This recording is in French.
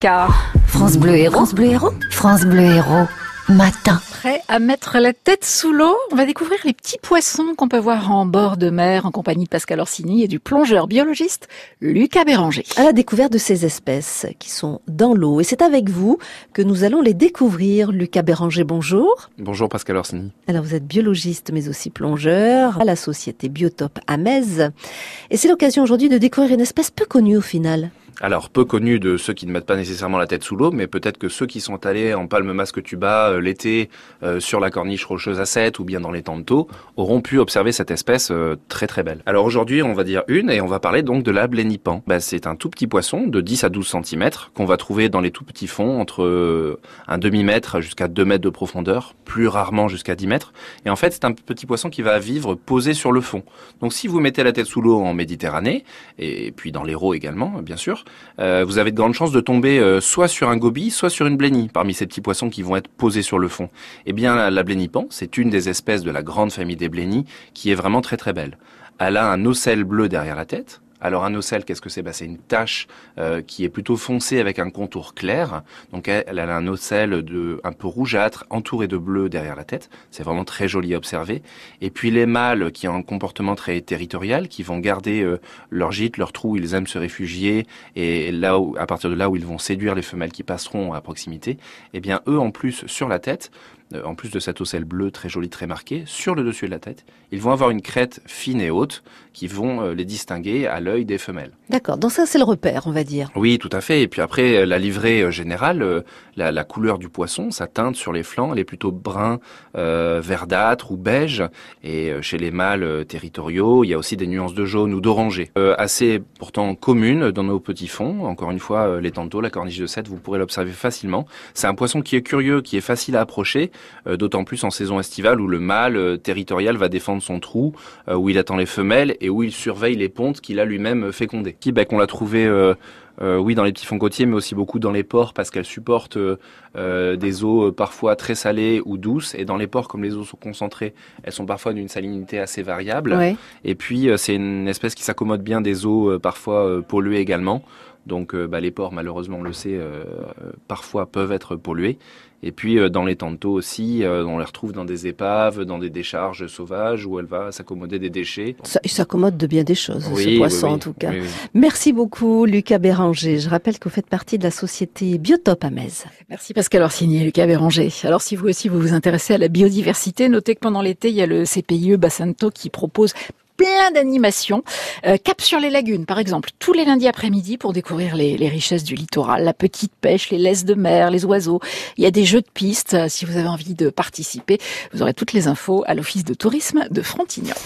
Car France Bleu Héros. France Bleu Héros. France Bleu Héros. Matin. prêt à mettre la tête sous l'eau, on va découvrir les petits poissons qu'on peut voir en bord de mer en compagnie de Pascal Orsini et du plongeur biologiste Lucas Béranger. À la découverte de ces espèces qui sont dans l'eau. Et c'est avec vous que nous allons les découvrir. Lucas Béranger, bonjour. Bonjour Pascal Orsini. Alors vous êtes biologiste mais aussi plongeur à la société Biotope Amez. Et c'est l'occasion aujourd'hui de découvrir une espèce peu connue au final. Alors, peu connu de ceux qui ne mettent pas nécessairement la tête sous l'eau, mais peut-être que ceux qui sont allés en palme masque tuba euh, l'été euh, sur la corniche rocheuse à 7 ou bien dans les temps de taux auront pu observer cette espèce euh, très très belle. Alors aujourd'hui, on va dire une et on va parler donc de la blénipan. Bah, c'est un tout petit poisson de 10 à 12 cm qu'on va trouver dans les tout petits fonds entre un demi-mètre jusqu'à 2 mètres de profondeur, plus rarement jusqu'à 10 mètres. Et en fait, c'est un petit poisson qui va vivre posé sur le fond. Donc si vous mettez la tête sous l'eau en Méditerranée, et puis dans l'Hérault également, bien sûr, euh, vous avez de grandes chances de tomber euh, soit sur un goby, soit sur une blénie, parmi ces petits poissons qui vont être posés sur le fond. Eh bien, la, la blénipan, c'est une des espèces de la grande famille des blénies qui est vraiment très très belle. Elle a un ocelle bleu derrière la tête, alors un ocelle, qu'est-ce que c'est? Bah, C'est une tache euh, qui est plutôt foncée avec un contour clair. Donc elle, a un ocelle de, un peu rougeâtre, entouré de bleu derrière la tête. C'est vraiment très joli à observer. Et puis les mâles qui ont un comportement très territorial, qui vont garder euh, leur gîte, leur trou, ils aiment se réfugier. Et là, où, à partir de là où ils vont séduire les femelles qui passeront à proximité, eh bien eux en plus sur la tête euh, en plus de cette ocelle bleue très jolie, très marquée, sur le dessus de la tête, ils vont avoir une crête fine et haute qui vont les distinguer à l'œil des femelles. D'accord, donc ça c'est le repère, on va dire. Oui, tout à fait. Et puis après, la livrée générale, la, la couleur du poisson, sa teinte sur les flancs, elle est plutôt brun, euh, verdâtre ou beige. Et chez les mâles territoriaux, il y a aussi des nuances de jaune ou d'orangé. Euh, assez pourtant communes dans nos petits fonds. Encore une fois, les tantaux, la corniche de Sète, vous pourrez l'observer facilement. C'est un poisson qui est curieux, qui est facile à approcher euh, d'autant plus en saison estivale où le mâle euh, territorial va défendre son trou, euh, où il attend les femelles et où il surveille les pontes qu'il a lui-même fécondées. Qui, ben, qu'on l'a trouvé euh, oui, dans les petits fonds côtiers, mais aussi beaucoup dans les ports parce qu'elles supportent euh, des eaux parfois très salées ou douces. Et dans les ports, comme les eaux sont concentrées, elles sont parfois d'une salinité assez variable. Ouais. Et puis, c'est une espèce qui s'accommode bien des eaux parfois polluées également. Donc bah, les ports, malheureusement, on le sait, euh, parfois peuvent être pollués. Et puis euh, dans les tantos aussi, euh, on les retrouve dans des épaves, dans des décharges sauvages où elle va s'accommoder des déchets. Ça, il s'accommode de bien des choses, Oui, ce poisson oui. en tout cas. Oui, oui. Merci beaucoup Lucas Béranger. Je rappelle que vous faites partie de la société Biotope Amez. Merci Pascal Orsini et Lucas Béranger. Alors si vous aussi vous vous intéressez à la biodiversité, notez que pendant l'été, il y a le CPIE Bassanto qui propose plein d'animations. Euh, cap sur les lagunes, par exemple, tous les lundis après-midi pour découvrir les, les, richesses du littoral, la petite pêche, les laisses de mer, les oiseaux. Il y a des jeux de pistes. Si vous avez envie de participer, vous aurez toutes les infos à l'Office de tourisme de Frontignan.